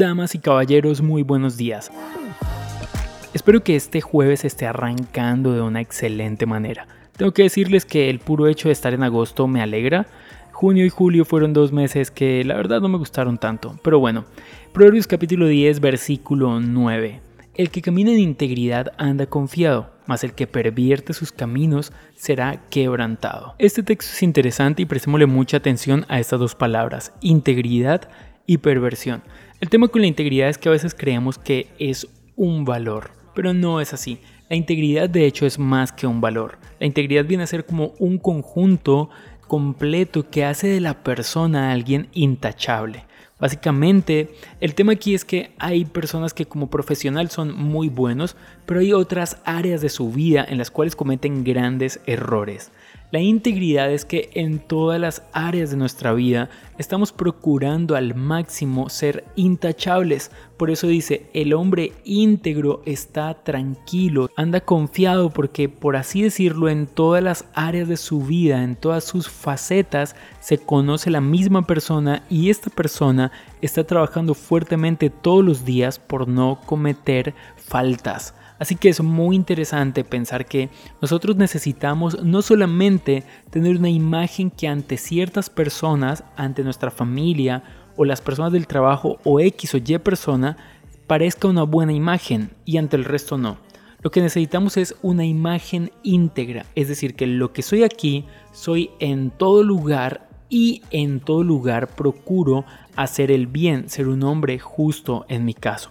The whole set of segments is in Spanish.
Damas y caballeros, muy buenos días. Espero que este jueves esté arrancando de una excelente manera. Tengo que decirles que el puro hecho de estar en agosto me alegra. Junio y julio fueron dos meses que la verdad no me gustaron tanto. Pero bueno, Proverbios capítulo 10, versículo 9. El que camina en integridad anda confiado, mas el que pervierte sus caminos será quebrantado. Este texto es interesante y prestémosle mucha atención a estas dos palabras, integridad y perversión. El tema con la integridad es que a veces creemos que es un valor, pero no es así. La integridad de hecho es más que un valor. La integridad viene a ser como un conjunto completo que hace de la persona a alguien intachable. Básicamente, el tema aquí es que hay personas que como profesional son muy buenos, pero hay otras áreas de su vida en las cuales cometen grandes errores. La integridad es que en todas las áreas de nuestra vida estamos procurando al máximo ser intachables. Por eso dice, el hombre íntegro está tranquilo, anda confiado porque por así decirlo en todas las áreas de su vida, en todas sus facetas, se conoce la misma persona y esta persona está trabajando fuertemente todos los días por no cometer faltas. Así que es muy interesante pensar que nosotros necesitamos no solamente tener una imagen que ante ciertas personas, ante nuestra familia o las personas del trabajo o X o Y persona, parezca una buena imagen y ante el resto no. Lo que necesitamos es una imagen íntegra, es decir, que lo que soy aquí, soy en todo lugar y en todo lugar procuro hacer el bien, ser un hombre justo en mi caso.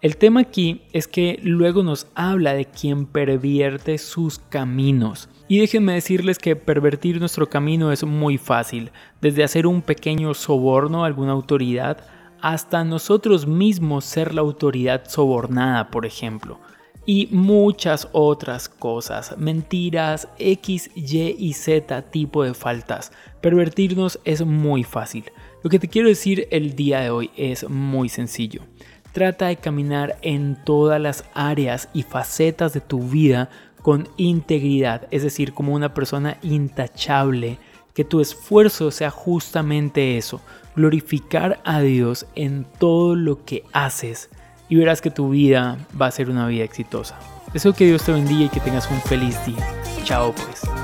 El tema aquí es que luego nos habla de quien pervierte sus caminos. Y déjenme decirles que pervertir nuestro camino es muy fácil, desde hacer un pequeño soborno a alguna autoridad hasta nosotros mismos ser la autoridad sobornada, por ejemplo. Y muchas otras cosas, mentiras, X, Y y Z tipo de faltas. Pervertirnos es muy fácil. Lo que te quiero decir el día de hoy es muy sencillo. Trata de caminar en todas las áreas y facetas de tu vida con integridad, es decir, como una persona intachable. Que tu esfuerzo sea justamente eso, glorificar a Dios en todo lo que haces y verás que tu vida va a ser una vida exitosa. Deseo que Dios te bendiga y que tengas un feliz día. Chao pues.